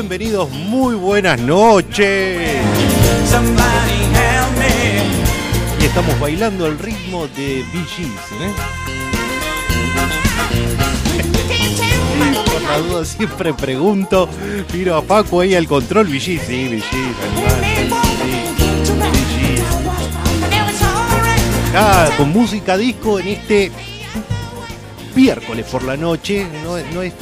Bienvenidos, muy buenas noches. Y estamos bailando el ritmo de Bee ¿eh? Por la duda siempre pregunto, miro a Paco ahí al control, Bee sí, Ah, con música disco en este miércoles por la noche, no, no es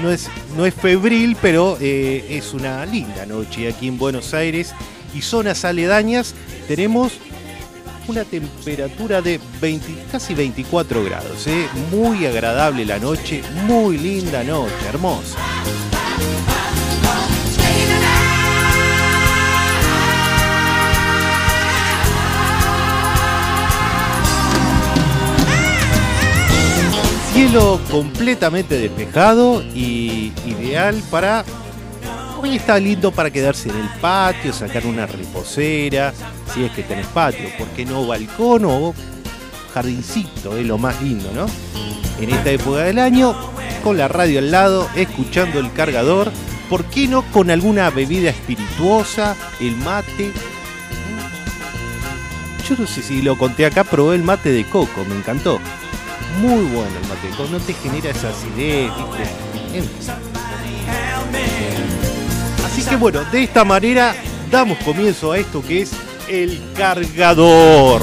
no es, no es febril, pero eh, es una linda noche aquí en Buenos Aires y zonas aledañas tenemos una temperatura de 20, casi 24 grados. ¿eh? Muy agradable la noche, muy linda noche, hermosa. Cielo completamente despejado y ideal para... Hoy está lindo para quedarse en el patio, sacar una reposera, si es que tenés patio, ¿por qué no balcón o jardincito? Es lo más lindo, ¿no? En esta época del año, con la radio al lado, escuchando el cargador, ¿por qué no con alguna bebida espirituosa, el mate? Yo no sé si lo conté acá, probé el mate de coco, me encantó muy bueno el mate, no te genera esa acidez, ¿viste? Así que bueno, de esta manera damos comienzo a esto que es el cargador.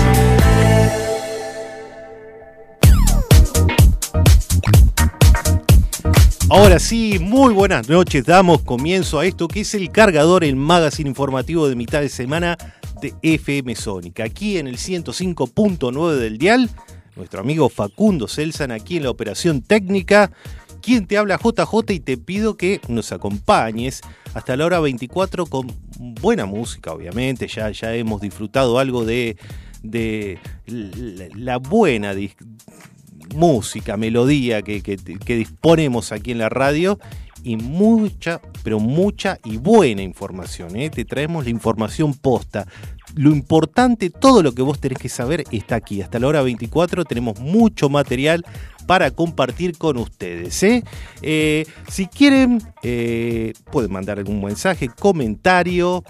Ahora sí, muy buenas noches. Damos comienzo a esto que es el cargador, el magazine informativo de mitad de semana de FM Sónica. Aquí en el 105.9 del Dial, nuestro amigo Facundo Celsan aquí en la operación técnica. Quien te habla JJ y te pido que nos acompañes hasta la hora 24 con buena música, obviamente. Ya, ya hemos disfrutado algo de, de la buena música, melodía que, disponemos aquí en la radio y mucha, pero mucha y buena información. ¿eh? Te traemos la información posta. Lo importante, todo lo que vos tenés que saber está aquí. Hasta la hora 24 tenemos mucho material para compartir con ustedes. ¿eh? Eh, si quieren, pueden mandar algún mensaje, comentario,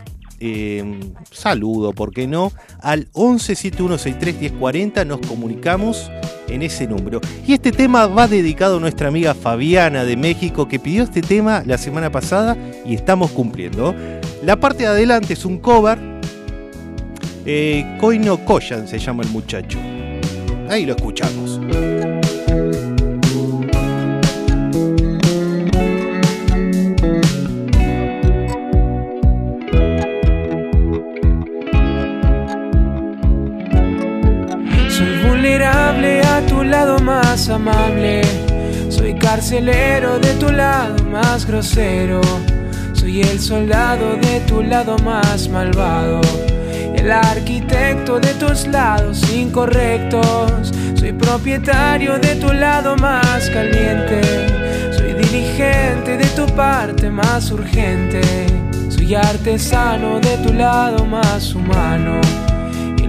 saludo, ¿por qué no? Al 11 7163 1040 nos comunicamos en ese número. Y este tema va dedicado a nuestra amiga Fabiana de México que pidió este tema la semana pasada y estamos cumpliendo. La parte de adelante es un cover. Eh, Koino Koyan se llama el muchacho. Ahí lo escuchamos. Lado más amable. Soy carcelero de tu lado más grosero. Soy el soldado de tu lado más malvado. El arquitecto de tus lados incorrectos. Soy propietario de tu lado más caliente. Soy dirigente de tu parte más urgente. Soy artesano de tu lado más humano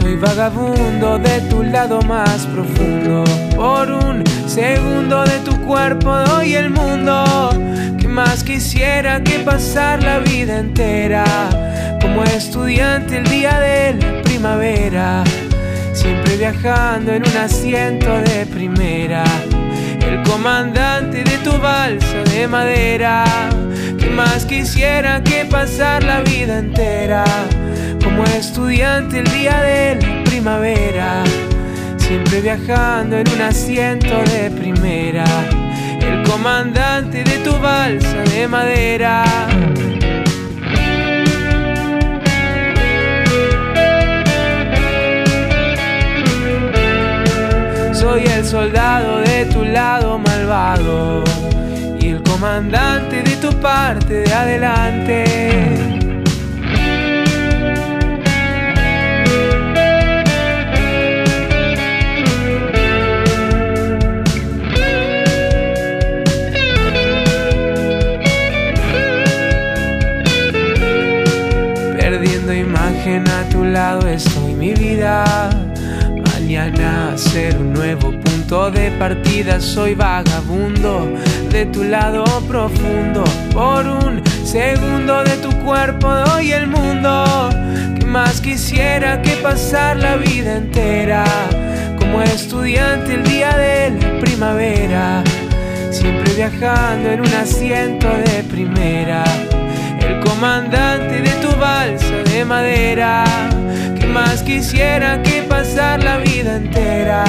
Soy vagabundo de tu lado más profundo. Por un segundo de tu cuerpo doy el mundo. Que más quisiera que pasar la vida entera como estudiante el día del primavera, siempre viajando en un asiento de primera. El comandante de tu balsa de madera, que más quisiera que pasar la vida entera como estudiante el día de la primavera, siempre viajando en un asiento de primera, el comandante de tu balsa de madera. Soy el soldado de tu lado malvado y el comandante de tu parte de adelante. A tu lado estoy mi vida. Mañana ser un nuevo punto de partida. Soy vagabundo de tu lado profundo. Por un segundo de tu cuerpo doy el mundo. Que más quisiera que pasar la vida entera. Como estudiante el día de la primavera. Siempre viajando en un asiento de primera el comandante de tu balsa de madera, que más quisiera que pasar la vida entera,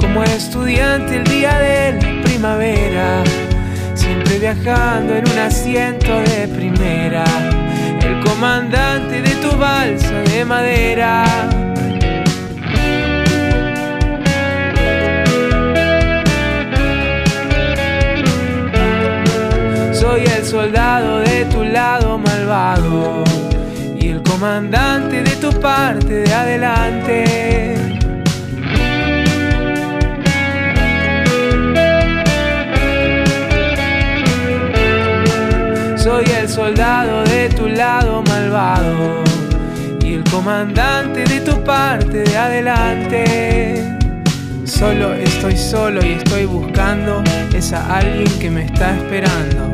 como estudiante el día de la primavera, siempre viajando en un asiento de primera, el comandante de tu balsa de madera. Soy el soldado de tu lado malvado y el comandante de tu parte de adelante. Soy el soldado de tu lado malvado y el comandante de tu parte de adelante. Solo estoy solo y estoy buscando esa alguien que me está esperando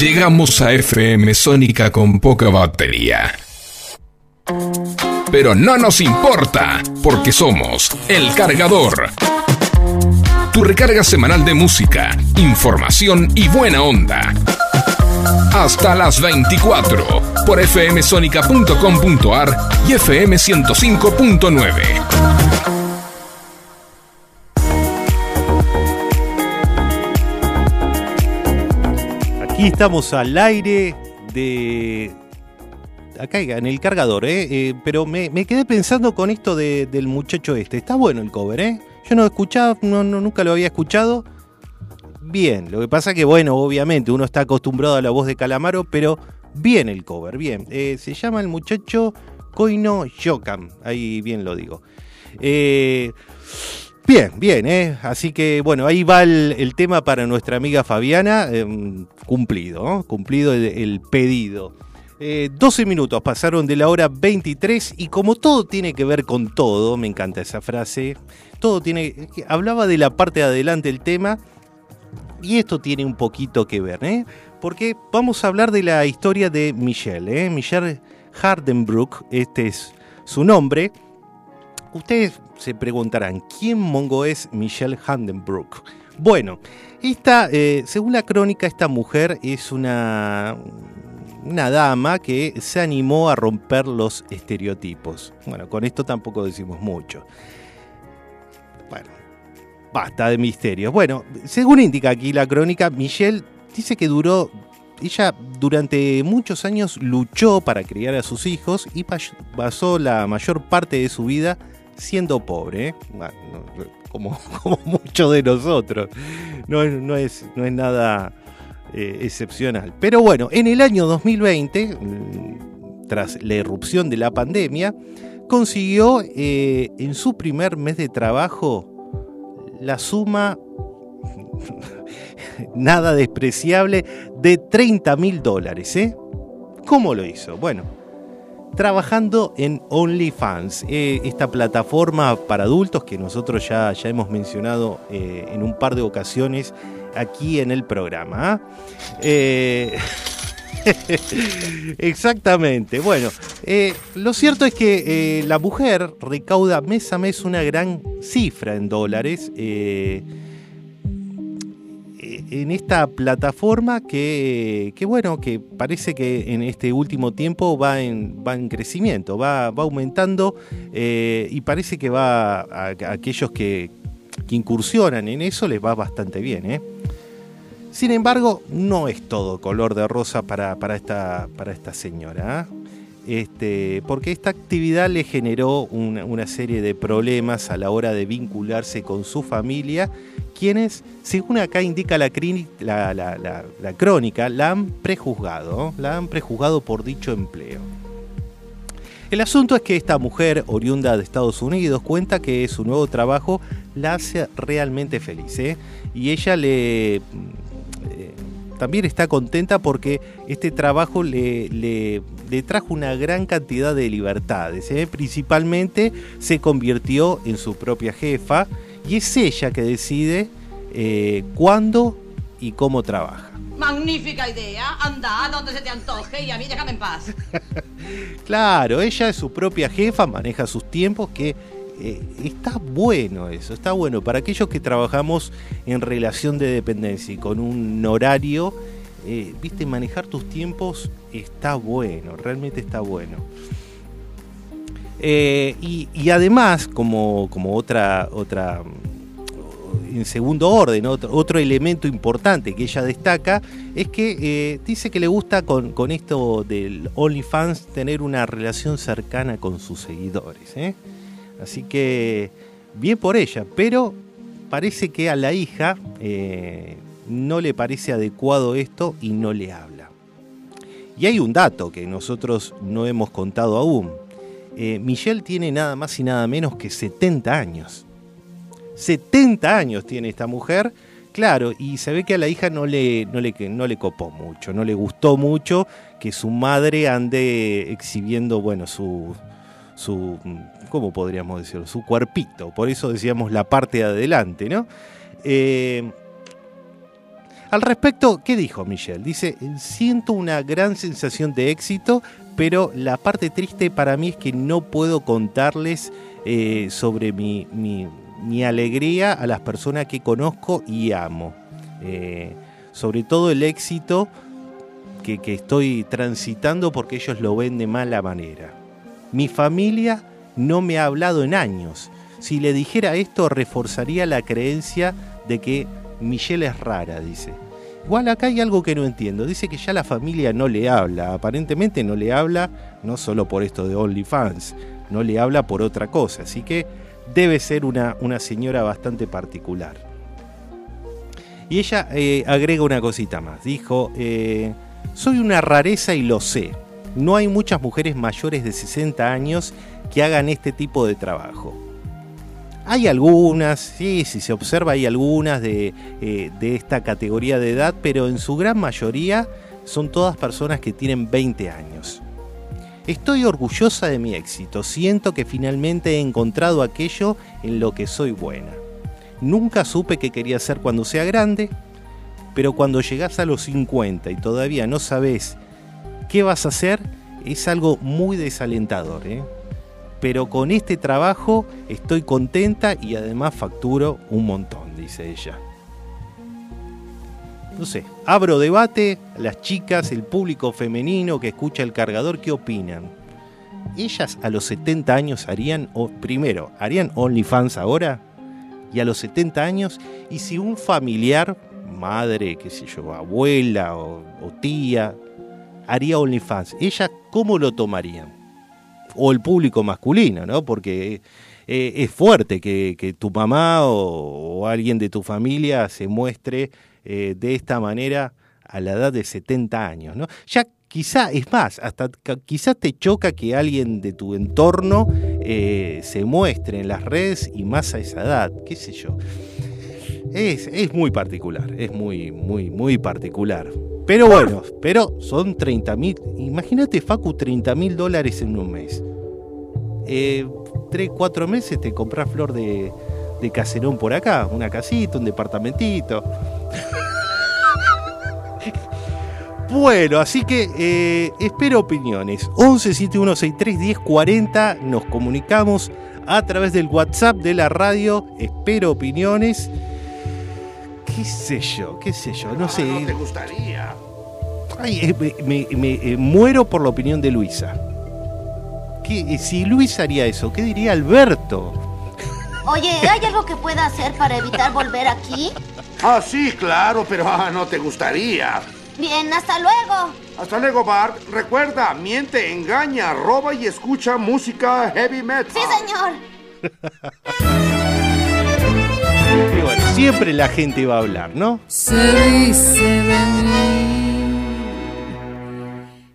llegamos a FM Sónica con poca batería. Pero no nos importa, porque somos El Cargador. Tu recarga semanal de música, información y buena onda. Hasta las 24 por fmsonica.com.ar y fm105.9. Aquí estamos al aire de... Acá en el cargador, ¿eh? eh pero me, quedé pensando con esto de, del muchacho este. Está bueno el cover, ¿eh? Yo no escuchaba, no, no, nunca lo había escuchado. Bien, lo que pasa que, bueno, obviamente uno está acostumbrado a la voz de Calamaro, pero bien el cover, bien. Eh, se llama el muchacho Koino Yokam, ahí bien lo digo. Eh... Bien, bien, ¿eh? Así que bueno, ahí va el, tema para nuestra amiga Fabiana. Em, cumplido. Cumplido el, pedido. 12 eh, minutos pasaron de la hora 23 y como todo tiene que ver con todo, me encanta esa frase, todo tiene, hablaba de la parte de adelante del tema y esto tiene un poquito que ver, ¿eh? Porque vamos a hablar de la historia de Michelle, ¿eh? Michelle Hardenbrook, este es su nombre. Ustedes se preguntarán, ¿quién mongo es Michelle Handenbrook? Bueno, esta, eh, según la crónica, esta mujer es una, una dama que se animó a romper los estereotipos. Bueno, con esto tampoco decimos mucho. Bueno, basta de misterios. Bueno, según indica aquí la crónica, Michelle dice que duró ella durante muchos años luchó para criar a sus hijos y pasó la mayor parte de su vida siendo pobre, ¿eh? como, como muchos de nosotros. No no es, nada eh, excepcional. Pero bueno, en el año 2020, mm, tras la irrupción de la pandemia, consiguió eh, en su primer mes de trabajo la suma nada despreciable de 30 mil dólares. ¿Cómo lo hizo? Bueno, trabajando en OnlyFans, eh, esta plataforma para adultos que nosotros ya, ya hemos mencionado eh, en un par de ocasiones aquí en el programa. ¿ah? Eh, exactamente. Bueno, lo cierto es que la mujer recauda mes a mes una gran cifra en dólares en esta plataforma que, bueno, que parece que en este último tiempo va en, va en crecimiento, va, va aumentando eh, y parece que va a, aquellos que, incursionan en eso les va bastante bien. ¿eh? Sin embargo, no es todo color de rosa para, esta, para esta señora. ¿ah? Este, porque esta actividad le generó una, serie de problemas a la hora de vincularse con su familia, quienes, según acá indica la, crónica, la han prejuzgado, la han prejuzgado por dicho empleo. El asunto es que esta mujer, oriunda de Estados Unidos, cuenta que su nuevo trabajo la hace realmente feliz. ¿eh? Y ella le, también está contenta porque este trabajo le, trajo una gran cantidad de libertades. ¿eh? Principalmente se convirtió en su propia jefa y es ella que decide eh, cuándo y cómo trabaja. Magnífica idea. Anda a donde se te antoje y a mí déjame en paz. claro, ella es su propia jefa, maneja sus tiempos que eh, está bueno eso, está bueno. Para aquellos que trabajamos en relación de dependencia y con un horario, eh, viste, manejar tus tiempos está bueno, realmente está bueno. Eh, y, además, como, como otra, otra, en segundo orden, otro, elemento importante que ella destaca es que dice que le gusta con, con esto del OnlyFans tener una relación cercana con sus seguidores. Así que bien por ella, pero parece que a la hija eh, no le parece adecuado esto y no le habla. Y hay un dato que nosotros no hemos contado aún. Eh, Michelle tiene nada más y nada menos que 70 años. 70 años tiene esta mujer, claro, y se ve que a la hija no le, no le, no le copó mucho, no le gustó mucho que su madre ande exhibiendo, bueno, su, su ¿cómo podríamos decirlo? Su cuerpito, por eso decíamos la parte de adelante, ¿no? Eh, al respecto, ¿qué dijo Michelle? Dice, siento una gran sensación de éxito, pero la parte triste para mí es que no puedo contarles eh, sobre mi, mi, alegría a las personas que conozco y amo. Eh, sobre todo el éxito que, que estoy transitando porque ellos lo ven de mala manera. Mi familia no me ha hablado en años. Si le dijera esto, reforzaría la creencia de que Michelle es rara, dice. Igual acá hay algo que no entiendo. Dice que ya la familia no le habla. Aparentemente no le habla no solo por esto de OnlyFans, no le habla por otra cosa. Así que debe ser una, una señora bastante particular. Y ella eh, agrega una cosita más. Dijo, eh, soy una rareza y lo sé. No hay muchas mujeres mayores de 60 años que hagan este tipo de trabajo. Hay algunas, sí, si se observa hay algunas de, eh, de esta categoría de edad, pero en su gran mayoría son todas personas que tienen 20 años. Estoy orgullosa de mi éxito, siento que finalmente he encontrado aquello en lo que soy buena. Nunca supe qué quería ser cuando sea grande, pero cuando llegas a los 50 y todavía no sabes qué vas a hacer, es algo muy desalentador. ¿eh? Pero con este trabajo estoy contenta y además facturo un montón, dice ella. No sé, abro debate, las chicas, el público femenino que escucha el cargador, ¿qué opinan? Ellas a los 70 años harían, o primero, harían OnlyFans ahora, y a los 70 años, y si un familiar, madre, qué sé yo, abuela o, o tía, haría OnlyFans, ¿ellas cómo lo tomarían? O el público masculino, ¿no? Porque eh, es fuerte que, tu mamá o, alguien de tu familia se muestre eh, de esta manera a la edad de 70 años, ¿no? Ya quizá, es más, hasta quizás te choca que alguien de tu entorno eh, se muestre en las redes y más a esa edad, qué sé yo. Es, es muy particular, es muy, muy, muy particular. Pero bueno, pero son 30 mil, imagínate Facu, 30 mil dólares en un mes. Eh, tres, cuatro meses te compras flor de, de caserón por acá, una casita, un departamentito. Bueno, así que eh, espero opiniones. 11 7163 1040 nos comunicamos a través del WhatsApp de la radio. Espero opiniones. ¿Qué sé yo? ¿Qué sé yo? No sé. Ah, no te gustaría. Ay, eh, me, me- me, eh, muero por la opinión de Luisa. ¿Qué, eh, si Luis haría eso, ¿qué diría Alberto? Oye, ¿hay algo que pueda hacer para evitar volver aquí? Ah, sí, claro, pero ah, no te gustaría. Bien, hasta luego. Hasta luego, Bart. Recuerda, miente, engaña, roba y escucha música heavy metal. Sí, señor. Y bueno, siempre la gente va a hablar, ¿no? Se dice de mí.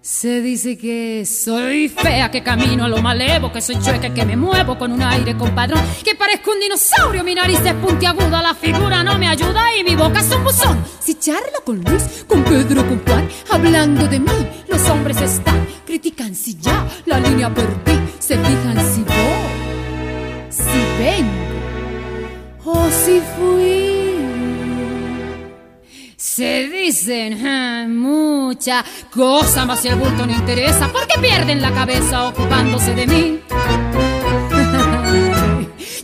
Se dice que soy fea, que camino a lo malevo, que soy chueca, que me muevo con un aire compadrón, que parezco un dinosaurio, mi nariz es puntiaguda, la figura no me ayuda y mi boca es un buzón. Si charlo con Luis, con Pedro, con Juan, hablando de mí, los hombres están, critican si ya la línea perdí, se fijan si voy, si vengo o si fui. Se dicen ah, muchas cosas, más si el bulto no interesa, porque pierden la cabeza ocupándose de mí.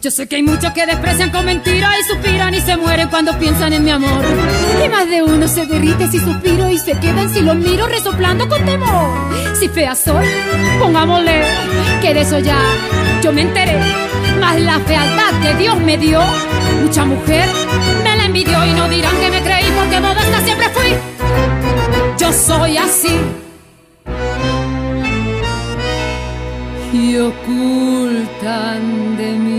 Yo sé que hay muchos que desprecian con mentiras y suspiran y se mueren cuando piensan en mi amor. Y más de uno se derrite si suspiro y se quedan si lo miro resoplando con temor. Si fea soy, pongámosle que de eso ya yo me enteré. Más la fealdad que Dios me dio, mucha mujer me la envidió y no dirán que me creí porque modesta siempre fui. Yo soy así. y ocultan de mí.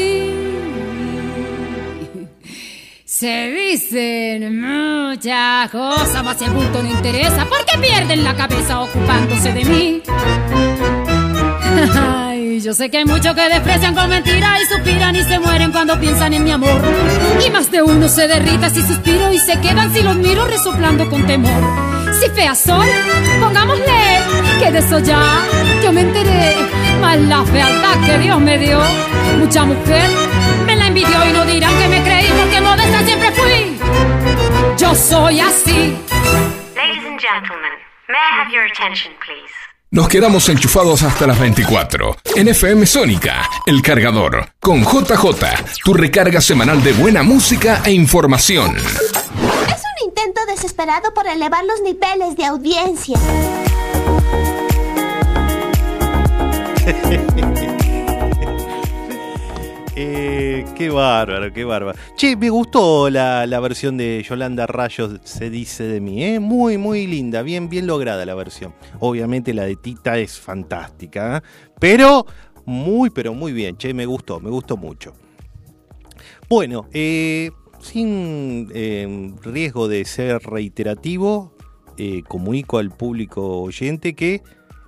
Se dicen muchas cosas, más si el bulto no interesa, porque pierden la cabeza ocupándose de mí. Ay, yo sé que hay muchos que desprecian con mentiras y suspiran y se mueren cuando piensan en mi amor. Y más de uno se derrita si suspiro y se quedan si los miro resoplando con temor. Si fea soy, pongámosle que de eso ya yo me enteré. Más la fealdad que Dios me dio, mucha mujer me la envidió y no dirán que me Yo soy así. Ladies and gentlemen, may I have your attention, please? Nos quedamos enchufados hasta las 24. En FM Sónica, El Cargador, con JJ, tu recarga semanal de buena música e información. Es un intento desesperado por elevar los niveles de audiencia. Eh, qué bárbaro, qué bárbaro. Che, me gustó la, la versión de Yolanda Rayos, se dice de mí, ¿eh? Muy, muy linda, bien, bien lograda la versión. Obviamente la de Tita es fantástica, ¿eh? pero muy, pero muy bien, che, me gustó, me gustó mucho. Bueno, sin riesgo de ser reiterativo, comunico al público oyente que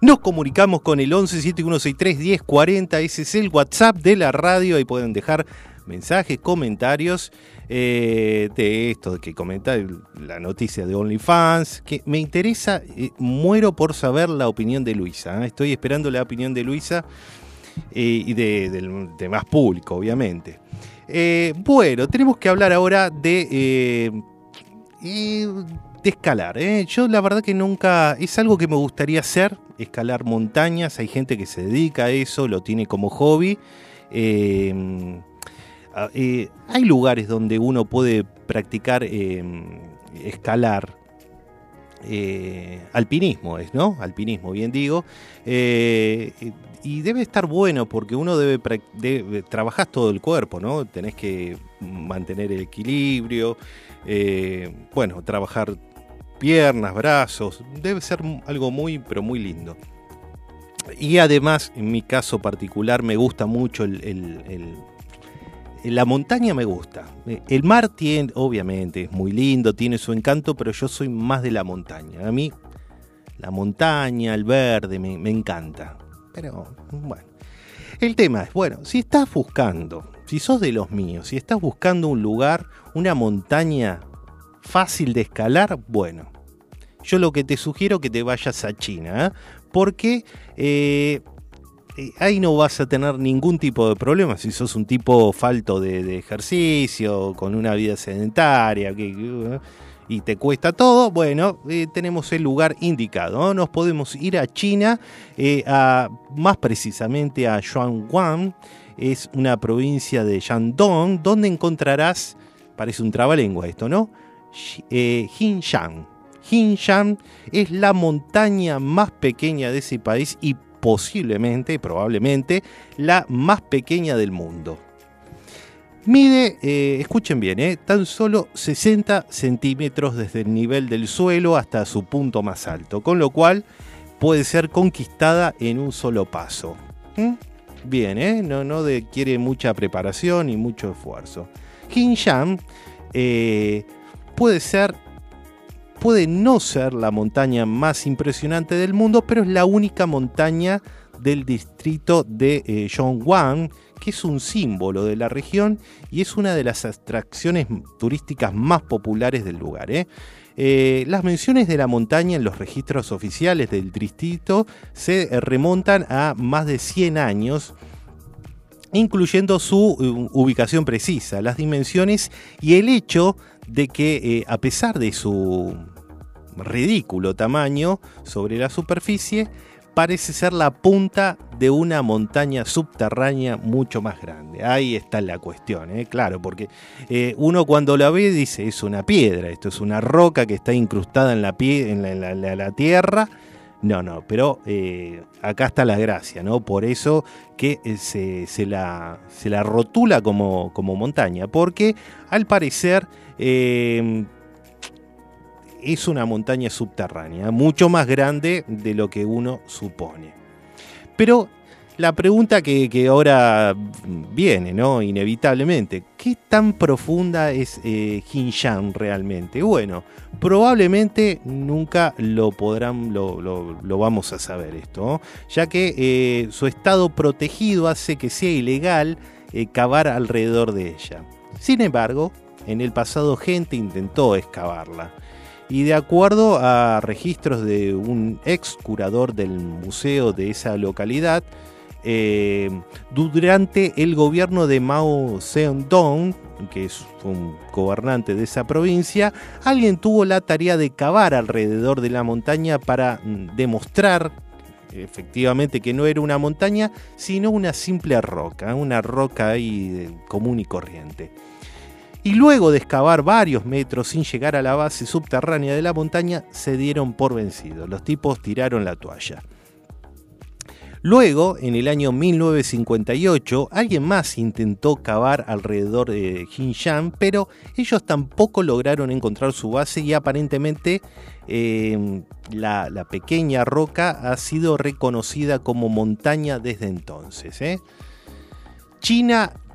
nos comunicamos con el 11 7163 1040, ese es el WhatsApp de la radio, ahí pueden dejar mensajes, comentarios eh, de esto, que comenta la noticia de OnlyFans, que me interesa, eh, muero por saber la opinión de Luisa, ¿eh? estoy esperando la opinión de Luisa y de- del demás público, obviamente. Bueno, tenemos que hablar ahora de, de escalar. ¿eh? Yo la verdad que nunca, es algo que me gustaría hacer, escalar montañas, hay gente que se dedica a eso, lo tiene como hobby. Ah, eh, hay lugares donde uno puede practicar eh, escalar. eh, alpinismo es, ¿no? Alpinismo, bien digo. Y debe estar bueno porque uno debe, debe trabajar todo el cuerpo, ¿no? Tenés que mantener el equilibrio, bueno, trabajar piernas, brazos, debe ser algo muy, pero muy lindo. Y además, en mi caso particular, me gusta mucho el, la montaña me gusta. Eh, El mar tiene, obviamente, es muy lindo, tiene su encanto, pero yo soy más de la montaña. A mí, la montaña, el verde, me, me encanta. Pero, bueno. El tema es, bueno, si estás buscando, si sos de los míos, si estás buscando un lugar, una montaña fácil de escalar, bueno, yo lo que te sugiero que te vayas a China, ¿eh? porque eh, eh, ahí no vas a tener ningún tipo de problema si sos un tipo falto de, de ejercicio, con una vida sedentaria y te cuesta todo, bueno, tenemos el lugar indicado. ¿no? Nos podemos ir a China, a, más precisamente a Shuangwan, es una provincia de Shandong, donde encontrarás, parece un trabalengua esto, ¿no? Eh, Hinshan. Hinshan es la montaña más pequeña de ese país y posiblemente, probablemente, la más pequeña del mundo. Mide, eh, escuchen bien, eh, tan solo 60 centímetros desde el nivel del suelo hasta su punto más alto, con lo cual puede ser conquistada en un solo paso. ¿Mm? Bien, eh, no, no de- quiere mucha preparación y mucho esfuerzo. Eh, puede ser puede no ser la montaña más impresionante del mundo, pero es la única montaña del distrito de eh, que es un símbolo de la región y es una de las atracciones turísticas más populares del lugar. ¿eh? Eh, las menciones de la montaña en los registros oficiales del distrito se eh, remontan a más de 100 años incluyendo su ubicación precisa, las dimensiones y el hecho de que a pesar de su ridículo tamaño sobre la superficie, parece ser la punta de una montaña subterránea mucho más grande. Ahí está la cuestión, ¿eh? claro, porque eh, uno cuando la ve dice es una piedra, esto es una roca que está incrustada en la, pie- en la- tierra. No, no, pero eh, acá está la gracia, ¿no? Por eso que se, se la, se la rotula como, como montaña, porque al parecer es una montaña subterránea, mucho más grande de lo que uno supone. Pero la pregunta que, ahora viene, ¿no? Inevitablemente, ¿qué tan profunda es eh, realmente? Bueno, probablemente nunca lo podrán, lo, vamos a saber esto, ya que eh, su estado protegido hace que sea ilegal eh, cavar alrededor de ella. Sin embargo, en el pasado gente intentó excavarla. Y de acuerdo a registros de un ex curador del museo de esa localidad, eh, durante el gobierno de Mao Zedong, que es un gobernante de esa provincia, alguien tuvo la tarea de cavar alrededor de la montaña para mm, demostrar efectivamente que no era una montaña, sino una simple roca, una roca de- común y corriente. Y luego de excavar varios metros sin llegar a la base subterránea de la montaña, se dieron por vencidos. Los tipos tiraron la toalla. Luego, en el año 1958, alguien más intentó cavar alrededor de Hinshan, pero ellos tampoco lograron encontrar su base y aparentemente eh, la, pequeña roca ha sido reconocida como montaña desde entonces. ¿eh?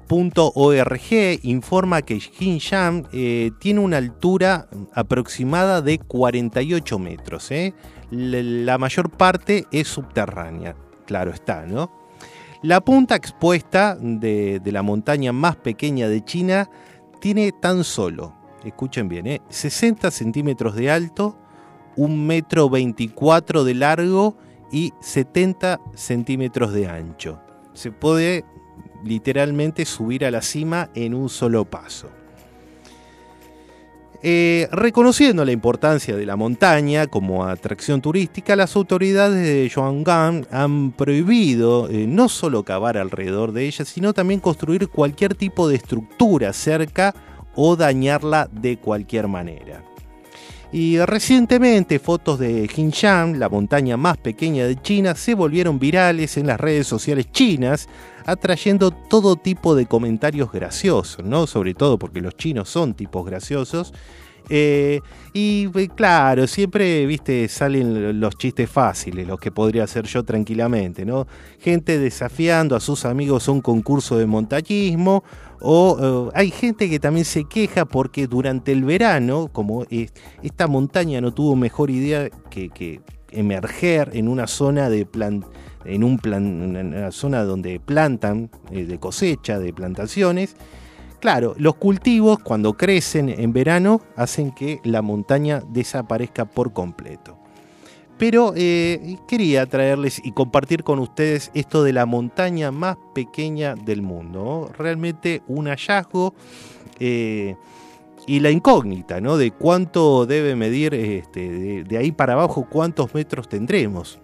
China.org informa que Hinshan eh, tiene una altura aproximada de 48 metros. ¿eh? La, la mayor parte es subterránea, claro está, ¿no? La punta expuesta de, la montaña más pequeña de China tiene tan solo, escuchen bien, ¿eh? 60 centímetros de alto, 1 metro 24 de largo y 70 centímetros de ancho. Se puede literalmente subir a la cima en un solo paso. Eh, reconociendo la importancia de la montaña como atracción turística, las autoridades de Yongan han prohibido eh, no solo cavar alrededor de ella, sino también construir cualquier tipo de estructura cerca o dañarla de cualquier manera. Y recientemente fotos de Hinshan, la montaña más pequeña de China, se volvieron virales en las redes sociales chinas, atrayendo todo tipo de comentarios graciosos, ¿no? Sobre todo porque los chinos son tipos graciosos. Eh, y eh, claro, siempre, viste, salen los chistes fáciles, los que podría hacer yo tranquilamente, ¿no? Gente desafiando a sus amigos a un concurso de montañismo o hay gente que también se queja porque durante el verano, como esta montaña no tuvo mejor idea que, emerger en una zona de en un una zona donde plantan eh, de cosecha, de plantaciones. Claro, los cultivos cuando crecen en verano hacen que la montaña desaparezca por completo. Pero eh, quería traerles y compartir con ustedes esto de la montaña más pequeña del mundo. Realmente un hallazgo eh, y la incógnita ¿no? de cuánto debe medir este, de, ahí para abajo, cuántos metros tendremos.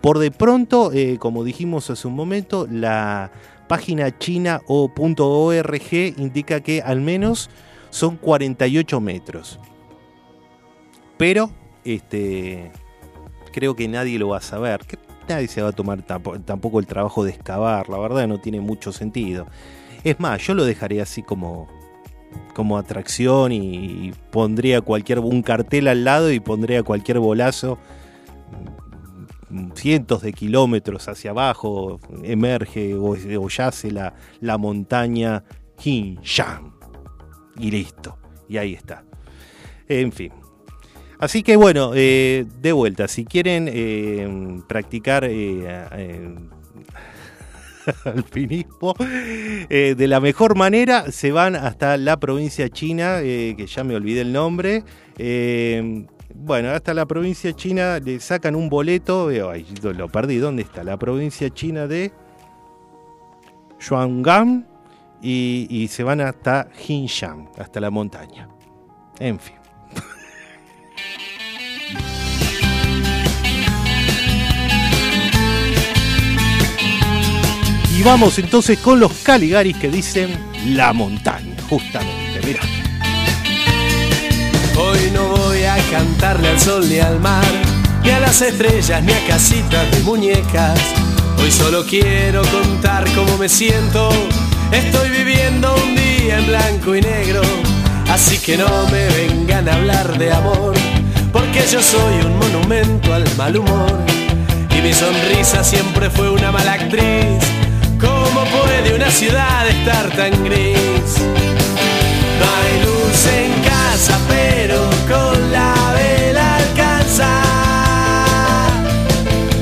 Por de pronto, eh, como dijimos hace un momento, la página china o .org indica que al menos son 48 metros. Pero, este, creo que nadie lo va a saber. Nadie se va a tomar tampoco el trabajo de excavar, la verdad no tiene mucho sentido. Es más, yo lo dejaría así como, como atracción y, pondría cualquier un cartel al lado y pondría cualquier bolazo cientos de kilómetros hacia abajo emerge o, yace la, la montaña Hinshan y listo y ahí está en fin Así que bueno, eh, de vuelta, si quieren eh, practicar eh, alpinismo de la mejor manera, se van hasta la provincia china, que ya me olvidé el nombre. bueno, hasta la provincia china le sacan un boleto, ay, lo perdí, ¿dónde está? La provincia china de Shuanggang y, se van hasta Hinshan, hasta la montaña. En fin. Vamos entonces con los Caligaris que dicen la montaña, justamente, mira. Hoy no voy a cantarle al sol ni al mar, ni a las estrellas, ni a casitas de muñecas. Hoy solo quiero contar cómo me siento. Estoy viviendo un día en blanco y negro, así que no me vengan a hablar de amor, porque yo soy un monumento al mal humor. Y mi sonrisa siempre fue una mala actriz ¿Cómo puede una ciudad estar tan gris? No hay luz en casa, pero con la vela alcanza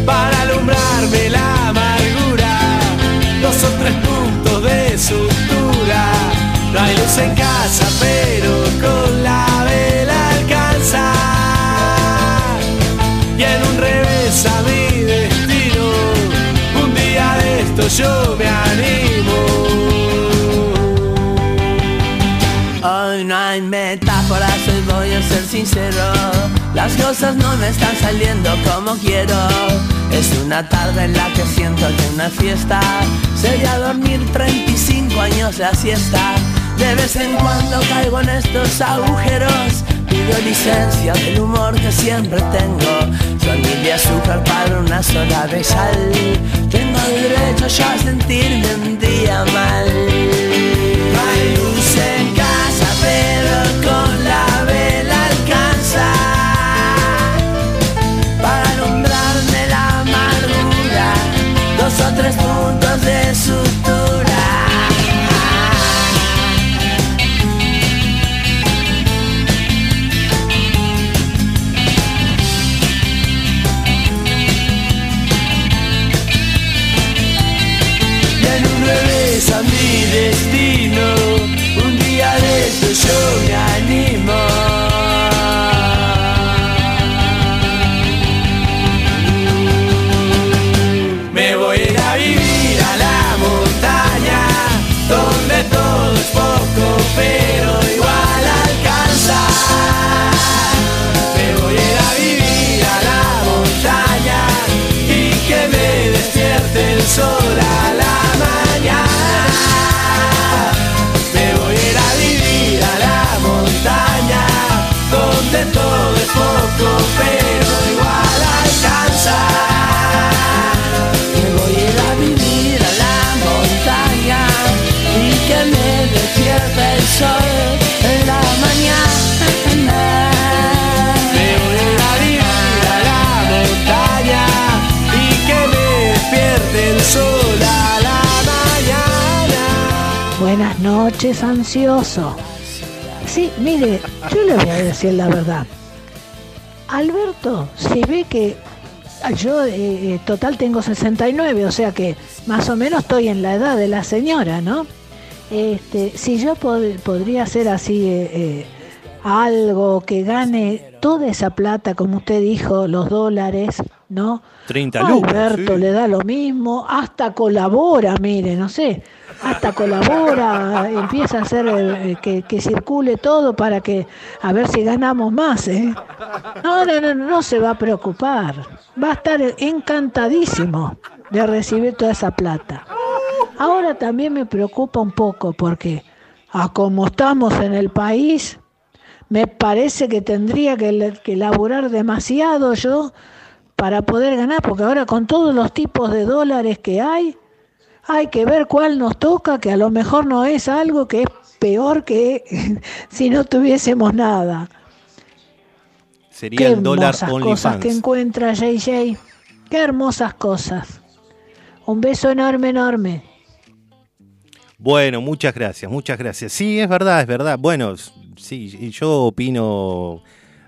para alumbrarme la amargura. Dos o tres puntos de sutura. No hay luz en casa, pero con la vela alcanza. Y en un revés a mi destino, un día de esto yo sincero, las cosas no me están saliendo como quiero. Es una tarde en la que siento que una fiesta sería dormir 35 años de siesta. De vez en cuando caigo en estos agujeros, pido licencia del humor que siempre tengo. Soy de azúcar para una sola de sal. Tengo derecho ya a sentirme un día mal. Noches, ansioso. Sí, mire, yo le voy a decir la verdad. Alberto, si ve que yo, eh, eh, total, tengo 69, o sea que más o menos estoy en la edad de la señora, ¿no? Este, si yo pod- podría hacer así eh, algo que gane toda esa plata, como usted dijo, los dólares, ¿no? 30 lucas. Alberto sí. le da lo mismo, hasta colabora, mire, no sé, hasta colabora, empieza a hacer que, que circule todo para que a ver si ganamos más, ¿eh? No, no, no, no se va a preocupar, va a estar encantadísimo de recibir toda esa plata. Ahora también me preocupa un poco porque a como estamos en el país, me parece que tendría que, que laburar demasiado yo para poder ganar, porque ahora con todos los tipos de dólares que hay, hay que ver cuál nos toca, que a lo mejor no es algo que es peor que si no tuviésemos nada. Sería Qué el dólar hermosas cosas que encuentra JJ. Qué hermosas cosas. Un beso enorme, enorme. Bueno, muchas gracias, muchas gracias. Sí, es verdad, es verdad. Bueno, sí, yo opino,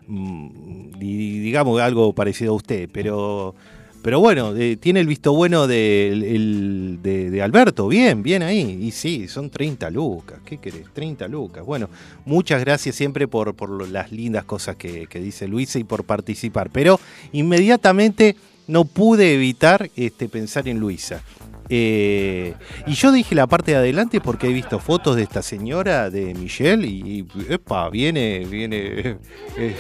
mm, di- digamos, algo parecido a usted, pero, pero bueno, tiene el visto bueno de, de, Alberto, bien, bien ahí. Y sí, son 30 lucas, ¿qué querés? 30 lucas. Bueno, muchas gracias siempre por, las lindas cosas que, que dice Luisa y por participar, pero inmediatamente no pude evitar este, pensar en Luisa. Eh, y yo dije la parte de adelante porque he visto fotos de esta señora, de Michelle, y, y, epa, viene, viene. eh.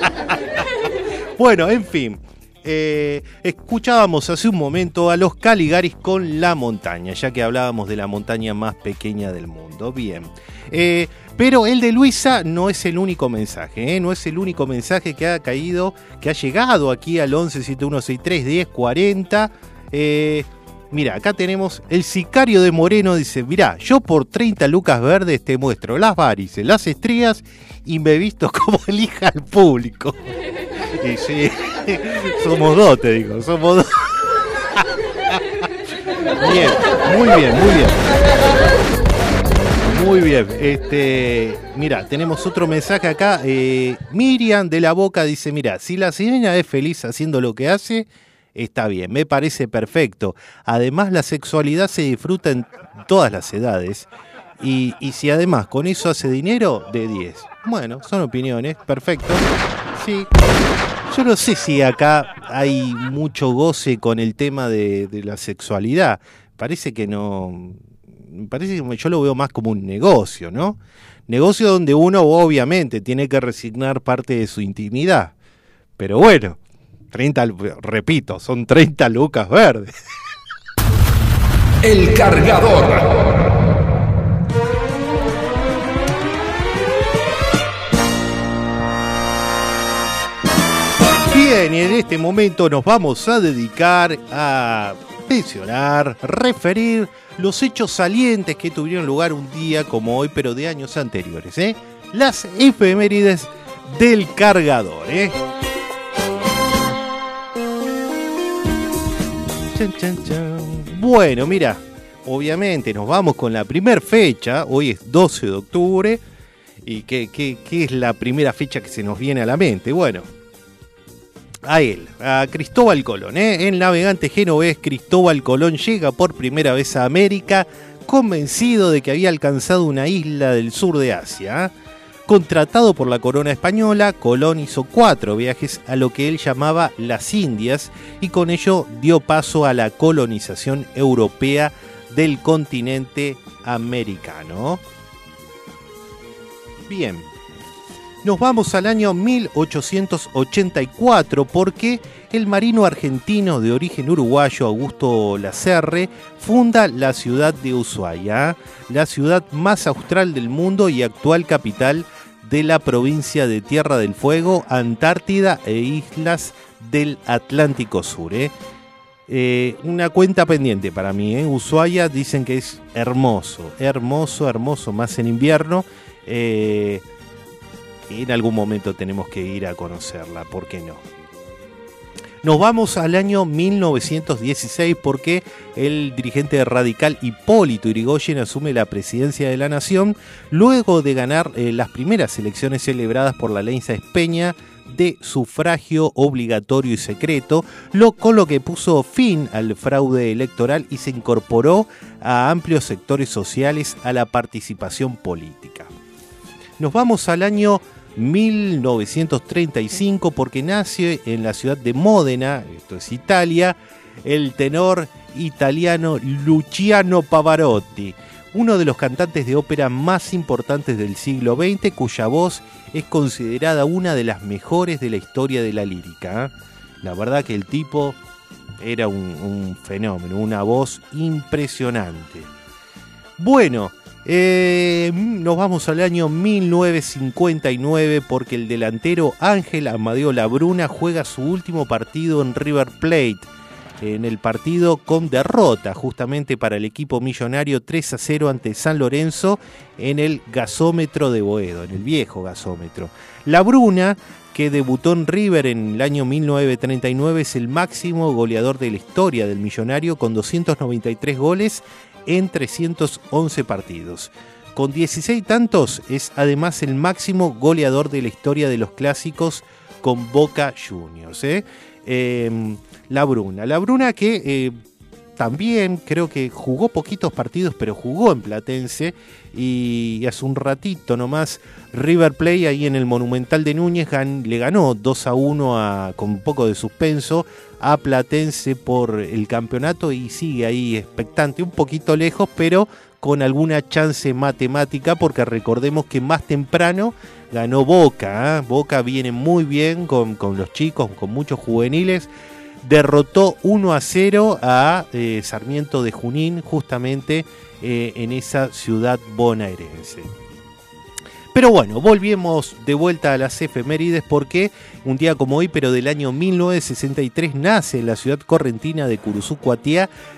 bueno, en fin. eh, escuchábamos hace un momento a los Caligaris con la montaña, ya que hablábamos de la montaña más pequeña del mundo. Bien. Pero el de Luisa no es el único mensaje, no es el único mensaje que ha caído, que ha llegado aquí al 11 7163 1040. Mira, acá tenemos el sicario de Moreno, dice, mira, yo por 30 lucas verdes te muestro las varices, las estrías y me visto como elija al público. Y sí, somos dos, te digo, somos dos. Bien, muy bien, muy bien. Muy bien, este, mira, tenemos otro mensaje acá. eh, Miriam de la Boca dice, mira, si la sirena es feliz haciendo lo que hace, está bien, me parece perfecto. Además, la sexualidad se disfruta en todas las edades. Y, y si además con eso hace dinero, de 10. Bueno, son opiniones, perfecto. Sí. Yo no sé si acá hay mucho goce con el tema de, de la sexualidad. Parece que no. Parece que yo lo veo más como un negocio, ¿no? Negocio donde uno obviamente tiene que resignar parte de su intimidad. Pero bueno, 30, lu- repito, son 30 lucas verdes. El cargador. Bien, y en este momento nos vamos a dedicar a mencionar, referir los hechos salientes que tuvieron lugar un día como hoy, pero de años anteriores, ¿eh? Las efemérides del cargador, ¿eh? Chan, chan, chan. Bueno, mira, obviamente nos vamos con la primer fecha, hoy es 12 de octubre, y ¿qué, qué, qué es la primera fecha que se nos viene a la mente? Bueno, a él, a Cristóbal Colón. ¿eh? El navegante genovés Cristóbal Colón llega por primera vez a América convencido de que había alcanzado una isla del sur de Asia. ¿eh? Contratado por la corona española, Colón hizo cuatro viajes a lo que él llamaba las Indias y con ello dio paso a la colonización europea del continente americano. Bien, nos vamos al año 1884 porque el marino argentino de origen uruguayo Augusto Lacerre funda la ciudad de Ushuaia, la ciudad más austral del mundo y actual capital de la provincia de Tierra del Fuego, Antártida e islas del Atlántico Sur. ¿eh? Eh, una cuenta pendiente para mí. ¿eh? Ushuaia dicen que es hermoso, hermoso, hermoso, más en invierno. En algún momento tenemos que ir a conocerla, ¿por qué no? Nos vamos al año 1916 porque el dirigente radical Hipólito Yrigoyen asume la presidencia de la nación luego de ganar eh, las primeras elecciones celebradas por la ley Espeña de sufragio obligatorio y secreto, lo, con lo que puso fin al fraude electoral y se incorporó a amplios sectores sociales a la participación política. Nos vamos al año 1935 porque nace en la ciudad de Módena, esto es Italia, el tenor italiano Luciano Pavarotti, uno de los cantantes de ópera más importantes del siglo XX cuya voz es considerada una de las mejores de la historia de la lírica. ¿eh? La verdad que el tipo era un, un fenómeno, una voz impresionante. Bueno, eh, nos vamos al año 1959 porque el delantero Ángel Amadeo Labruna juega su último partido en River Plate. En el partido con derrota justamente para el equipo millonario 3 a 0 ante San Lorenzo en el gasómetro de Boedo, en el viejo gasómetro. Labruna, que debutó en River en el año 1939, es el máximo goleador de la historia del millonario con 293 goles en 311 partidos. Con 16 tantos es además el máximo goleador de la historia de los clásicos con Boca Juniors. ¿eh? Em, la Bruna. La Bruna que eh, también creo que jugó poquitos partidos, pero jugó en Platense y hace un ratito nomás River Play ahí en el Monumental de Núñez le ganó 2 a 1 con un poco de suspenso a Platense por el campeonato y sigue ahí expectante, un poquito lejos, pero con alguna chance matemática, porque recordemos que más temprano ganó Boca. ¿eh? Boca viene muy bien con, los chicos, con muchos juveniles. Derrotó 1 a 0 a eh, Sarmiento de Junín, justamente eh, en esa ciudad bonaerense. Pero bueno, volvemos de vuelta a las efemérides porque un día como hoy, pero del año 1963, nace en la ciudad correntina de Curuzú,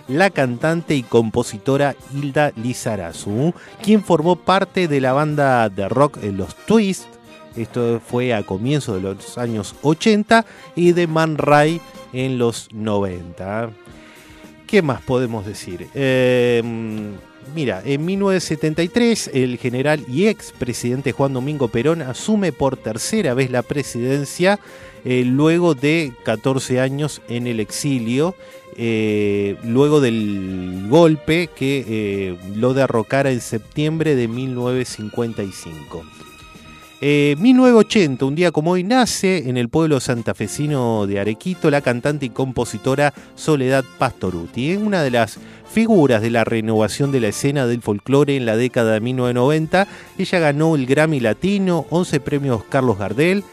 la cantante y compositora Hilda Lizarazu, quien formó parte de la banda de rock Los Twists, esto fue a comienzos de los años 80, y de Man Ray en los 90. ¿Qué más podemos decir? Eh, Mira, en 1973 el general y ex presidente Juan Domingo Perón asume por tercera vez la presidencia eh, luego de 14 años en el exilio, eh, luego del golpe que eh, lo derrocara en septiembre de 1955. 1980, un día como hoy, nace en el pueblo santafesino de Arequito la cantante y compositora Soledad Pastoruti, una de las figuras de la renovación de la escena del folclore en la década de 1990. Ella ganó el Grammy Latino, 11 premios Carlos Gardel,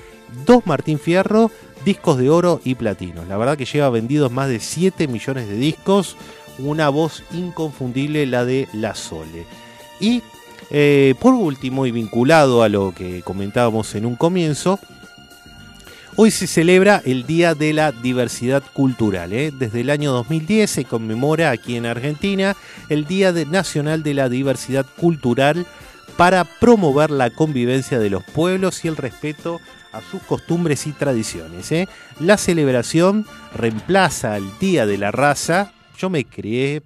2 Martín Fierro, discos de oro y platino. La verdad que lleva vendidos más de 7 millones de discos, una voz inconfundible la de La Sole. Y eh, por último, y vinculado a lo que comentábamos en un comienzo, Hoy se celebra el Día de la Diversidad Cultural. ¿eh? Desde el año 2010 se conmemora aquí en Argentina el Día Nacional de la Diversidad Cultural para promover la convivencia de los pueblos y el respeto a sus costumbres y tradiciones. ¿eh? La celebración reemplaza al Día de la Raza. Yo me crié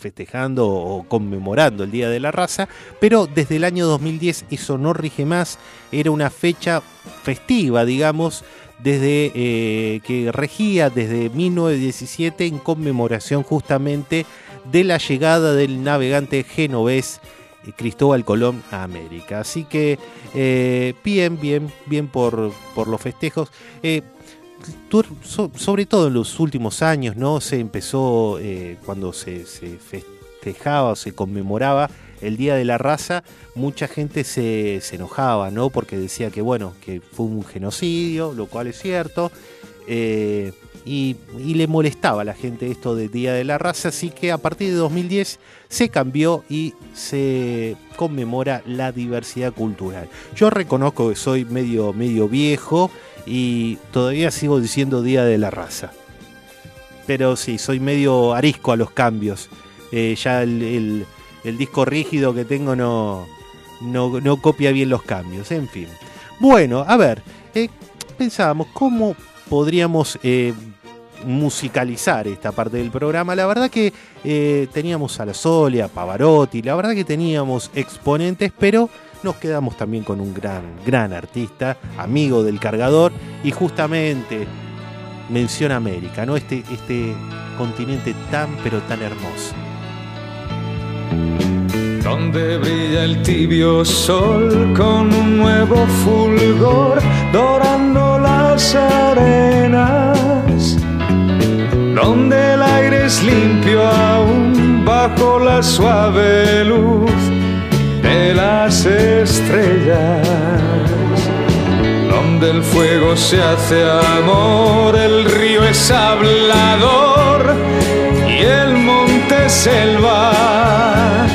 festejando o conmemorando el Día de la Raza, pero desde el año 2010 eso no rige más, era una fecha festiva, digamos, desde eh, que regía desde 1917 en conmemoración justamente de la llegada del navegante genovés eh, Cristóbal Colón a América. Así que eh, bien, bien, bien por, por los festejos. Sobre todo en los últimos años, ¿no? Se empezó cuando se, se festejaba o se conmemoraba el Día de la Raza, mucha gente se, enojaba, ¿no? Porque decía que, bueno, que fue un genocidio, lo cual es cierto. Eh, y, le molestaba a la gente esto del Día de la Raza, así que a partir de 2010 se cambió y se conmemora la diversidad cultural. Yo reconozco que soy medio, medio viejo y todavía sigo diciendo Día de la Raza. pero sí, soy medio arisco a los cambios. Eh, ya el, disco rígido que tengo no, no, copia bien los cambios, en fin. Bueno, a ver, eh, pensábamos cómo podríamos eh, musicalizar esta parte del programa. La verdad que teníamos a la Solia, a Pavarotti, la verdad que teníamos exponentes, pero nos quedamos también con un gran, gran artista, amigo del cargador, y justamente menciona América, ¿no? Este, este continente tan pero tan hermoso. Donde brilla el tibio sol con un nuevo fulgor dorando las arenas. Donde el aire es limpio aún bajo la suave luz de las estrellas donde el fuego se hace amor, el río es hablador y el monte selva.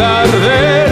Empieza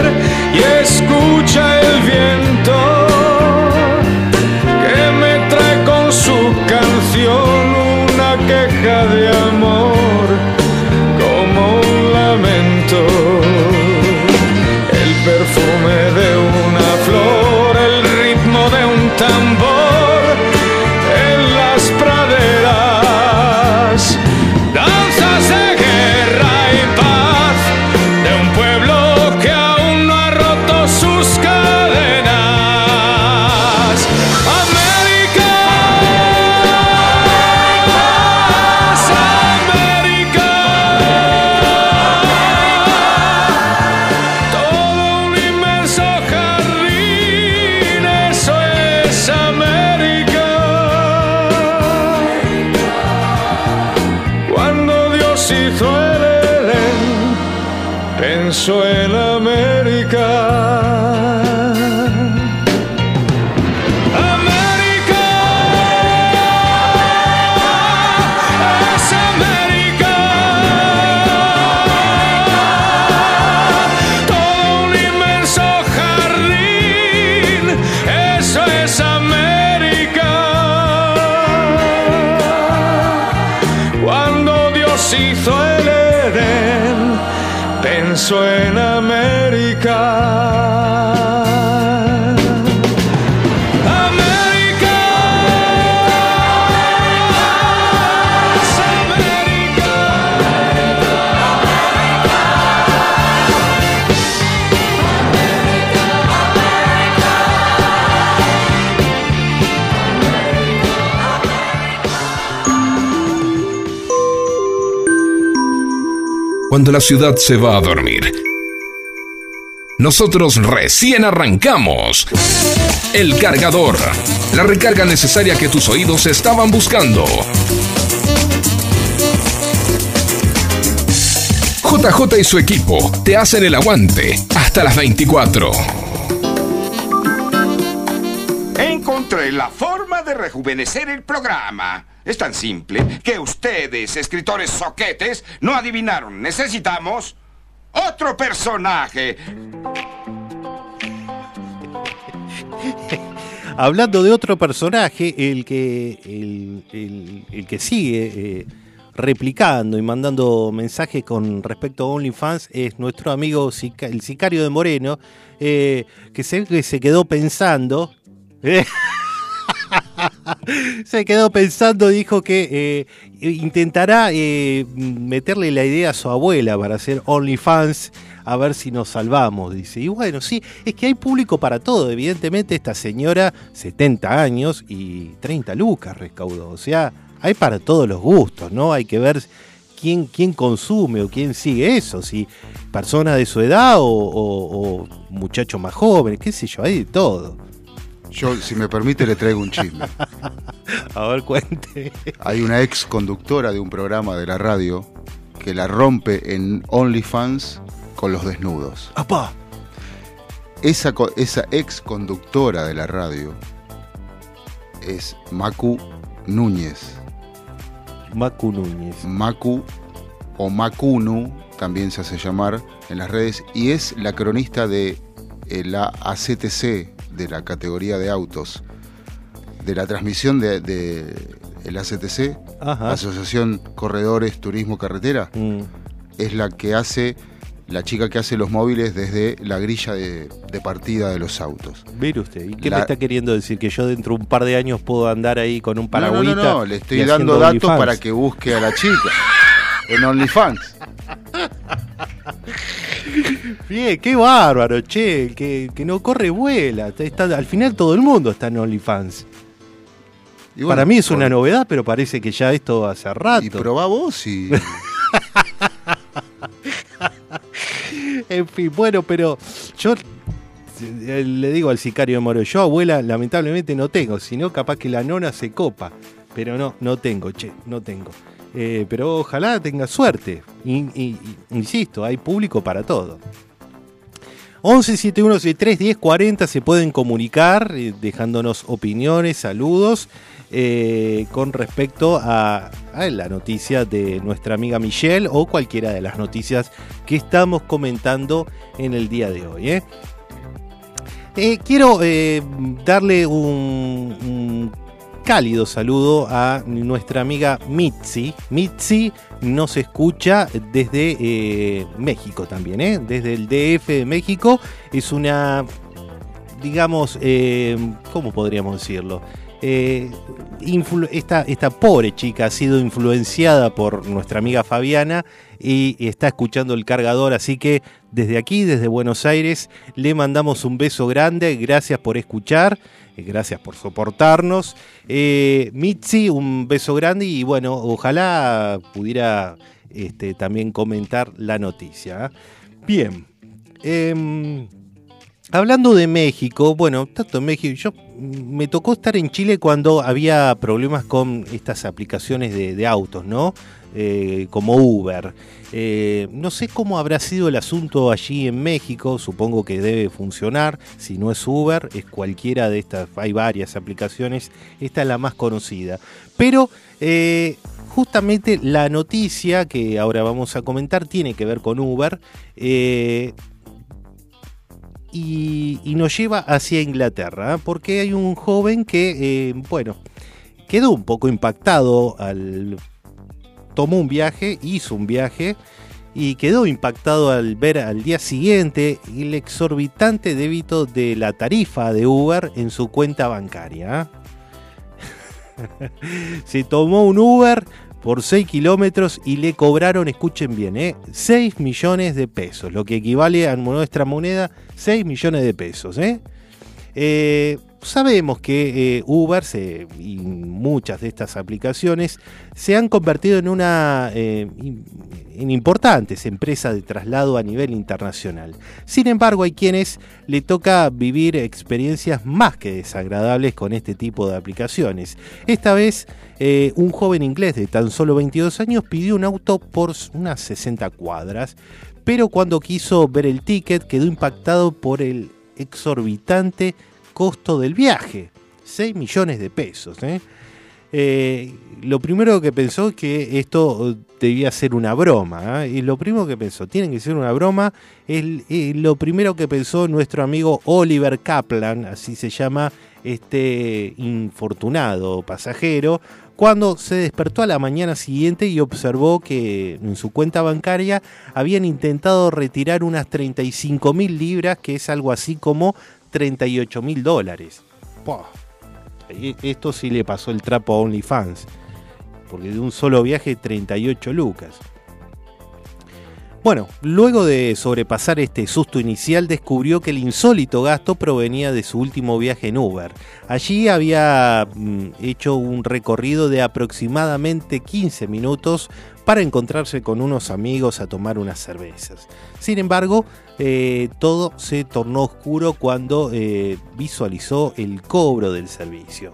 Cuando la ciudad se va a dormir. Nosotros recién arrancamos. El cargador. La recarga necesaria que tus oídos estaban buscando. JJ y su equipo te hacen el aguante hasta las 24. Encontré la forma de rejuvenecer el programa. Es tan simple que ustedes, escritores soquetes, no adivinaron. Necesitamos otro personaje. Hablando de otro personaje, el que, el, que sigue eh, replicando y mandando mensajes con respecto a OnlyFans es nuestro amigo el sicario de Moreno, eh, que se, que se quedó pensando. eh, Se quedó pensando, dijo que eh, intentará eh, meterle la idea a su abuela para hacer OnlyFans a ver si nos salvamos, dice. Y bueno, sí, es que hay público para todo. Evidentemente esta señora, 70 años y 30 lucas recaudó. O sea, hay para todos los gustos, ¿no? Hay que ver quién, quién consume o quién sigue eso, si personas de su edad o, o- o muchachos más jóvenes, qué sé yo, hay de todo. Yo, si me permite, le traigo un chisme. A ver, cuente. Hay una ex conductora de un programa de la radio que la rompe en OnlyFans con los desnudos. ¡Apá! Esa, esa ex conductora de la radio es Macu Núñez. Macu Núñez. Macu o Macunu también se hace llamar en las redes y es la cronista de eh, la ACTC de la categoría de autos de la transmisión de, de el ACTC Ajá. Asociación Corredores Turismo Carretera Mm. es la que hace la chica que hace los móviles desde la grilla de, de partida de los autos Mire usted, ¿y qué La- me está queriendo decir? ¿Que yo dentro de un par de años puedo andar ahí con un no, no, paragüita? no, no, le estoy dando datos OnlyFans? para que busque a la chica en OnlyFans Bien, qué bárbaro, che, el que, que no corre vuela. Está- al final todo el mundo está en OnlyFans. Y bueno, Para mí es una novedad, pero parece que ya esto hace rato. y probá vos y En fin, bueno, pero yo eh, le digo al sicario de Moro, yo abuela lamentablemente no tengo, sino capaz que la nona se copa. Pero no, no tengo, che, no tengo. Eh, pero ojalá tenga suerte. Insisto, hay público para todo. 11 7163 10 40 se pueden comunicar eh, dejándonos opiniones, saludos eh, con respecto a, la noticia de nuestra amiga Michelle o cualquiera de las noticias que estamos comentando en el día de hoy. quiero darle un cálido saludo a nuestra amiga Mitzi. Mitzi nos escucha desde eh, México también, ¿eh? desde el DF de México. Es una, digamos, eh, ¿cómo podríamos decirlo? Eh, esta, pobre chica ha sido influenciada por nuestra amiga Fabiana y está escuchando el cargador, así que desde aquí, desde Buenos Aires, le mandamos un beso grande, gracias por escuchar, gracias por soportarnos. Eh, Mitzi, un beso grande y bueno, ojalá pudiera este, también comentar la noticia. ¿eh? Bien. em, Hablando de México, bueno, tanto en México, yo me tocó estar en Chile cuando había problemas con estas aplicaciones de autos, ¿no? Eh, como Uber. Eh, no sé cómo habrá sido el asunto allí en México, supongo que debe funcionar. Si no es Uber, es cualquiera de estas, hay varias aplicaciones, esta es la más conocida. Pero eh, justamente la noticia que ahora vamos a comentar tiene que ver con Uber. Y, y nos lleva hacia Inglaterra, porque hay un joven que, bueno, quedó un poco impactado al... tomó un viaje, hizo un viaje y quedó impactado al ver al día siguiente el exorbitante débito de la tarifa de Uber en su cuenta bancaria. ¿eh? Se tomó un Uber por 6 kilómetros y le cobraron, escuchen bien, ¿eh? 6 millones de pesos, lo que equivale a nuestra moneda 6 millones de pesos. ¿eh? Eh, sabemos que eh, Uber y muchas de estas aplicaciones se han convertido en una eh, en importantes empresas de traslado a nivel internacional. Sin embargo, hay quienes le toca vivir experiencias más que desagradables con este tipo de aplicaciones. Esta vez, eh, un joven inglés de tan solo 22 años pidió un auto por unas 60 cuadras, pero cuando quiso ver el ticket quedó impactado por el exorbitante costo del viaje. 6 millones de pesos. ¿eh? Eh, lo primero que pensó es que esto debía ser una broma. ¿eh? Y lo primero que pensó, tiene que ser una broma, es eh, lo primero que pensó nuestro amigo Oliver Kaplan, así se llama este infortunado pasajero, cuando se despertó a la mañana siguiente y observó que en su cuenta bancaria habían intentado retirar unas 35 mil libras, que es algo así como 38 mil dólares. E- Esto sí le pasó el trapo a OnlyFans. Porque de un solo viaje 38 lucas. Bueno, luego de sobrepasar este susto inicial, descubrió que el insólito gasto provenía de su último viaje en Uber. Allí había mm, hecho un recorrido de aproximadamente 15 minutos para encontrarse con unos amigos a tomar unas cervezas. Sin embargo, eh, todo se tornó oscuro cuando eh, visualizó el cobro del servicio.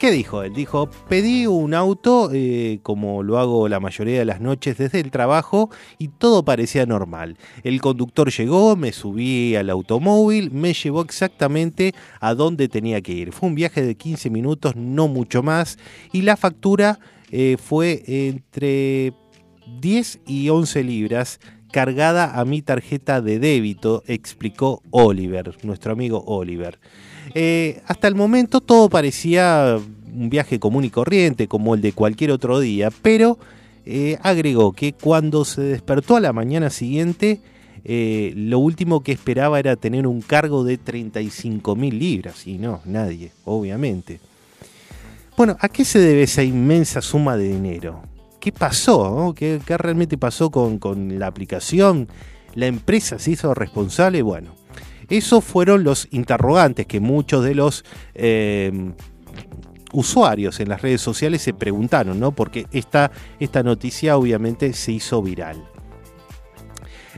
¿Qué dijo él? Dijo, pedí un auto eh, como lo hago la mayoría de las noches desde el trabajo y todo parecía normal. El conductor llegó, me subí al automóvil, me llevó exactamente a donde tenía que ir. Fue un viaje de 15 minutos, no mucho más, y la factura fue entre 10 y 11 libras cargada a mi tarjeta de débito, explicó Oliver, nuestro amigo Oliver. Eh, hasta el momento todo parecía un viaje común y corriente, como el de cualquier otro día, pero eh, agregó que cuando se despertó a la mañana siguiente, eh, lo último que esperaba era tener un cargo de 35 mil libras, y no, nadie, obviamente. Bueno, ¿a qué se debe esa inmensa suma de dinero? ¿Qué pasó? qué realmente pasó con, con la aplicación? ¿La empresa se hizo responsable? Bueno, esos fueron los interrogantes que muchos de los eh, usuarios en las redes sociales se preguntaron, ¿no? Porque esta, esta noticia obviamente se hizo viral.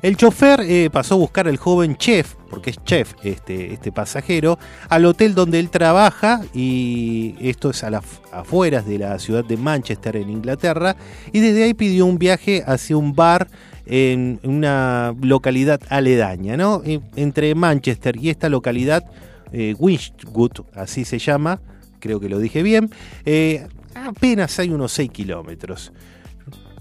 El chofer eh, pasó a buscar al joven chef, porque es chef este, este pasajero, al hotel donde él trabaja, y esto es a las afueras de la ciudad de Manchester, en Inglaterra, y desde ahí pidió un viaje hacia un bar en una localidad aledaña, ¿no? En- Entre Manchester y esta localidad, eh, Winchwood, así se llama, creo que lo dije bien, eh, apenas hay unos 6 kilómetros.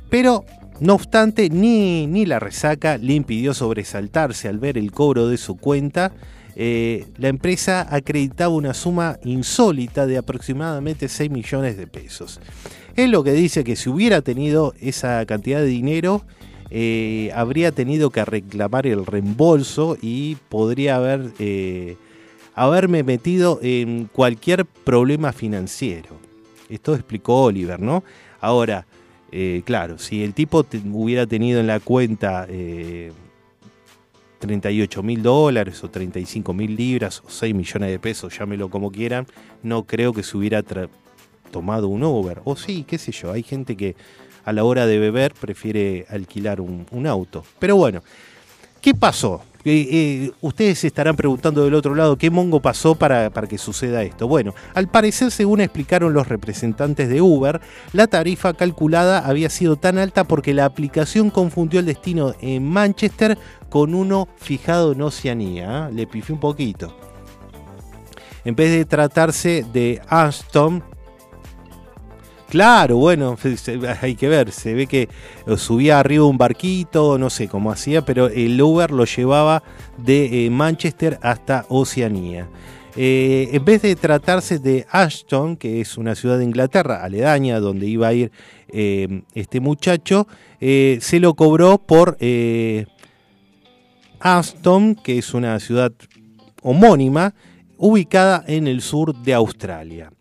Pero, no obstante, ni, ni la resaca le impidió sobresaltarse al ver el cobro de su cuenta. Eh, la empresa acreditaba una suma insólita de aproximadamente 6 millones de pesos. Él lo que dice que si hubiera tenido esa cantidad de dinero, eh, habría tenido que reclamar el reembolso y podría haber, eh, haberme metido en cualquier problema financiero. Esto explicó Oliver, ¿no? Ahora, eh, claro, si el tipo hubiera tenido en la cuenta eh, 38 mil dólares o 35 mil libras o 6 millones de pesos, llámelo como quieran, no creo que se hubiera tomado un Uber. O sí, qué sé yo, hay gente que a la hora de beber prefiere alquilar un, un auto. Pero bueno, ¿qué pasó? Eh, eh, ustedes se estarán preguntando del otro lado qué mongo pasó para, para que suceda esto. Bueno, al parecer, según explicaron los representantes de Uber, la tarifa calculada había sido tan alta porque la aplicación confundió el destino en Manchester con uno fijado en Oceanía. ¿eh? Le pifió un poquito. En vez de tratarse de Aston, Claro, bueno, hay que ver, se ve que eh, subía arriba un barquito, no sé cómo hacía, pero el Uber lo llevaba de eh, Manchester hasta Oceanía. Eh, en vez de tratarse de Ashton, que es una ciudad de Inglaterra, aledaña, donde iba a ir eh, este muchacho, se lo cobró por Aston, que es una ciudad homónima, ubicada en el sur de Australia.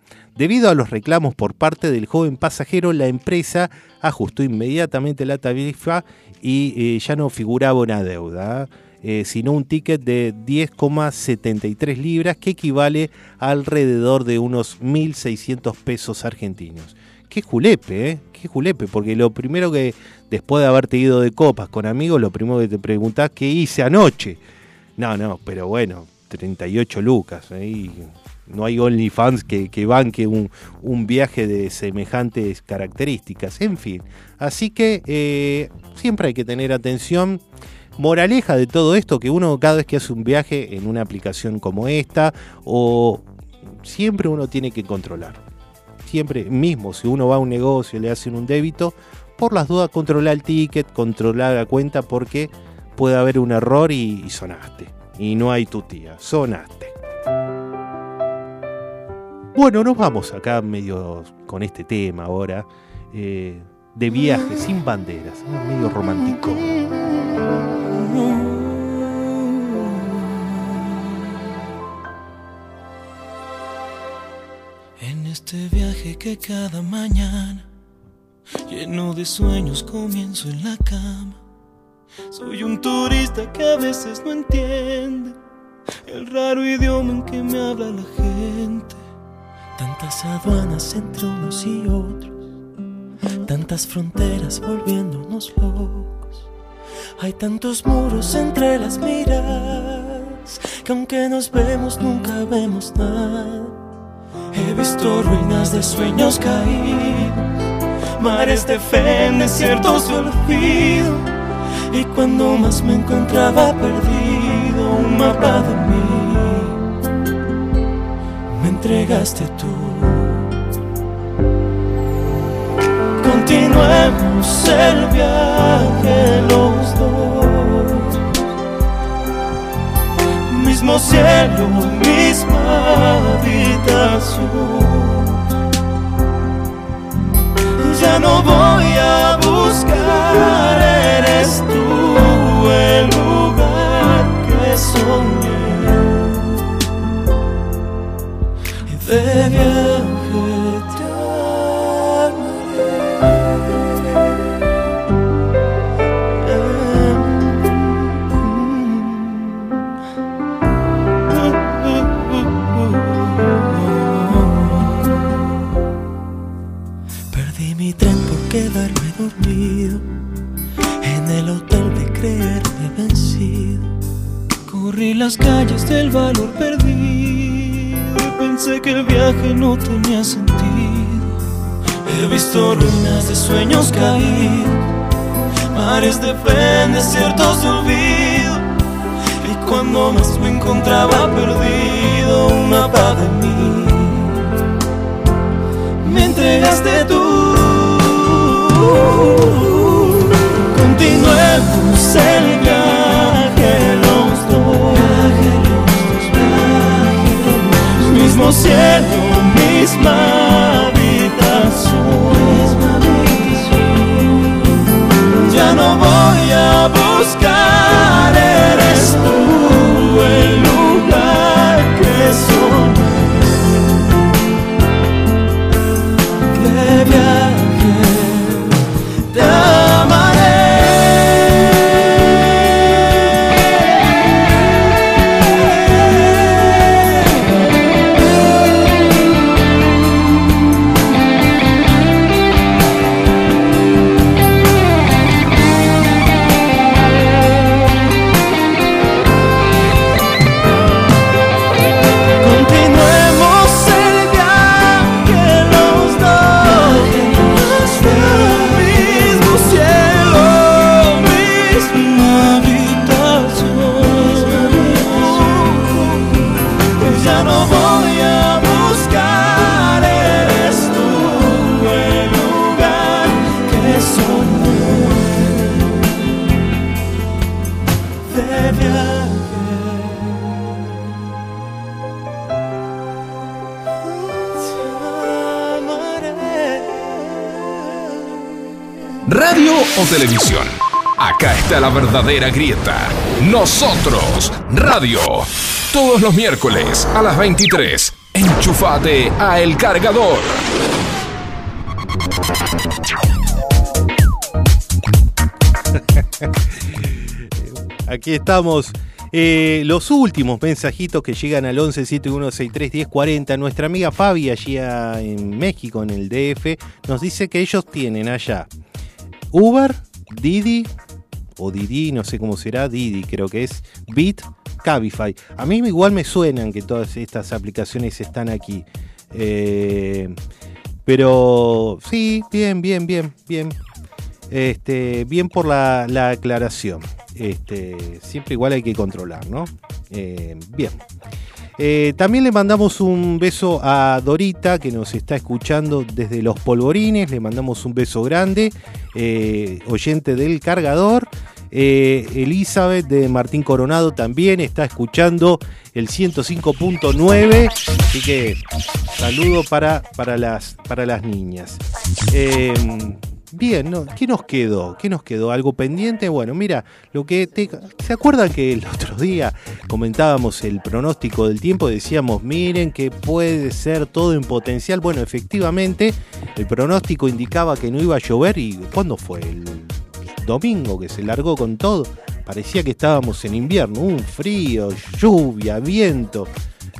Debido a los reclamos por parte del joven pasajero, la empresa ajustó inmediatamente la tarifa y eh, ya no figuraba una deuda, eh, sino un ticket de 10,73 libras que equivale a alrededor de unos 1.600 pesos argentinos. Qué julepe, ¿eh? Qué julepe, porque lo primero que, después de haberte ido de copas con amigos, lo primero que te preguntás, ¿qué hice anoche? No, no, pero bueno, 38 lucas, ¿eh? No hay OnlyFans que, que banque un, un viaje de semejantes características, en fin. Así que eh, siempre hay que tener atención. Moraleja de todo esto, que uno cada vez que hace un viaje en una aplicación como esta, o siempre uno tiene que controlar. Siempre, mismo si uno va a un negocio y le hacen un débito, por las dudas controlar el ticket, controlar la cuenta, porque puede haber un error y, y sonaste. Y no hay tu tía, sonaste. Bueno, nos vamos acá medio con este tema ahora. eh, de viaje sin banderas. Medio romántico. este viaje que cada mañana, lleno de sueños, comienzo en la cama. Soy un turista que a veces no entiende el raro idioma en que me habla la gente. Tantas aduanas entre unos y otros, tantas fronteras volviéndonos locos. Hay tantos muros entre las miradas que aunque nos vemos nunca vemos nada. He visto ruinas de sueños caídos, mares de fe en desiertos de olvido. Y cuando más me encontraba perdido, un mapa de mí me entregaste tú. Continuemos el viaje los dos. Mismo cielo, misma habitación. Ya no voy a buscar, eres tú el lugar que soñé. Y quedarme dormido en el hotel de creerme vencido. Corrí las calles del valor perdido y pensé que el viaje no tenía sentido. He visto ruinas de sueños caídos, mares de fe en desiertos de olvido. Y cuando más me encontraba perdido, un mapa de mí me entregaste tú. Continuemos el viaje los dos. Mismo cielo, misma habitación. Ya no voy a buscar, eres tú el televisión. Acá está la verdadera grieta. Nosotros, radio. Todos los miércoles a las 23. Enchufate a El Cargador. Aquí estamos. Eh, los últimos mensajitos que llegan al 11 7163 1040. Nuestra amiga Fabi, allí a- en México, en el DF, nos dice que ellos tienen allá Uber, Didi, o Didi, no sé cómo será, Didi creo que es, Bit, Cabify. A mí igual me suenan que todas estas aplicaciones están aquí. Eh, pero sí, bien, bien, bien, bien. Este, bien por la, la aclaración. Este, siempre igual hay que controlar, ¿no? Eh, bien. Eh, también le mandamos un beso a Dorita que nos está escuchando desde los polvorines. Le mandamos un beso grande. eh, oyente del cargador. Eh, Elizabeth de Martín Coronado también está escuchando el 105.9. Así que saludo para, para, las, para las niñas. Bien, ¿no? ¿qué nos quedó? ¿Qué nos quedó? ¿Algo pendiente? Bueno, mira, lo que te, ¿se acuerdan que el otro día comentábamos el pronóstico del tiempo? Decíamos, miren que puede ser todo en potencial. Bueno, efectivamente, el pronóstico indicaba que no iba a llover y ¿cuándo fue? El domingo que se largó con todo. Parecía que estábamos en invierno, un frío, lluvia, viento.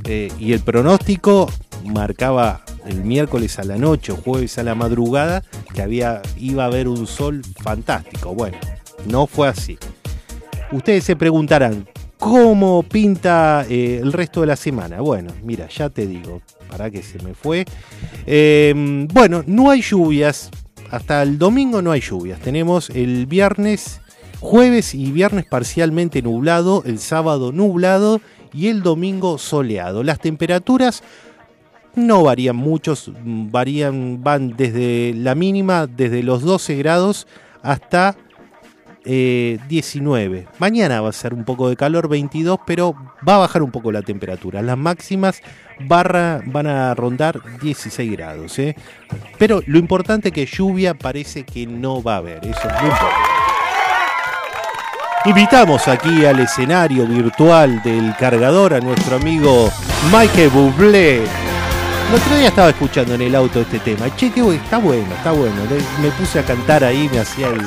Eh, y el pronóstico marcaba el miércoles a la noche jueves a la madrugada que había, iba a haber un sol fantástico. Bueno, no fue así. Ustedes se preguntarán, ¿cómo pinta eh, el resto de la semana? Bueno, mira, ya te digo, para que se me fue. Eh, bueno, no hay lluvias. Hasta el domingo no hay lluvias. Tenemos el viernes, jueves y viernes parcialmente nublado, el sábado nublado y el domingo soleado. Las temperaturas no varían muchos, varían, van desde la mínima, desde los 12 grados hasta 19. Eh, Mañana va a ser un poco de calor, 22, pero va a bajar un poco la temperatura. Las máximas van a rondar 16 grados. ¿eh? Pero lo importante es que lluvia parece que no va a haber. Eso es muy importante. Invitamos aquí al escenario virtual del cargador a nuestro amigo Mike Bublé el otro día estaba escuchando en el auto este tema. Che, qué está bueno, está bueno. Me puse a cantar ahí, me hacía el,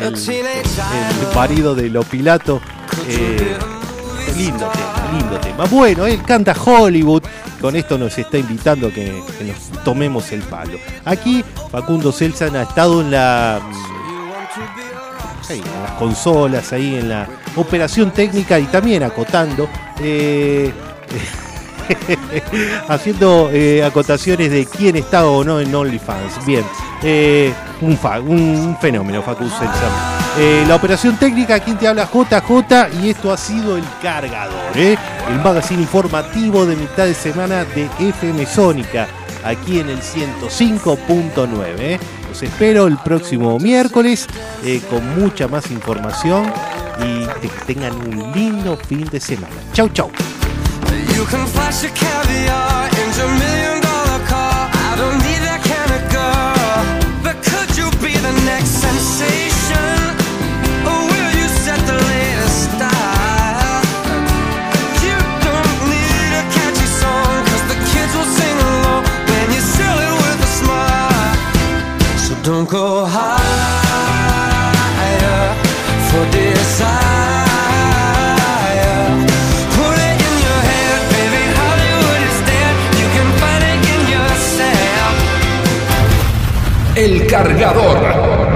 el, marido de Lo Pilato. Eh, lindo tema, lindo tema. Bueno, él canta Hollywood. Con esto nos está invitando a que, nos tomemos el palo. Aquí Facundo Celsan ha estado en la en las consolas, ahí en la operación técnica y también acotando. Eh, haciendo eh, acotaciones de quién estaba o no en OnlyFans. Bien, eh, un, un, fenómeno, Facu la operación técnica, quien te habla JJ y esto ha sido el cargador, el magazine informativo de mitad de semana de FM Sónica, aquí en el 105.9. Los espero el próximo miércoles con mucha más información y que tengan un lindo fin de semana. Chau, chau. Don't go for. El cargador.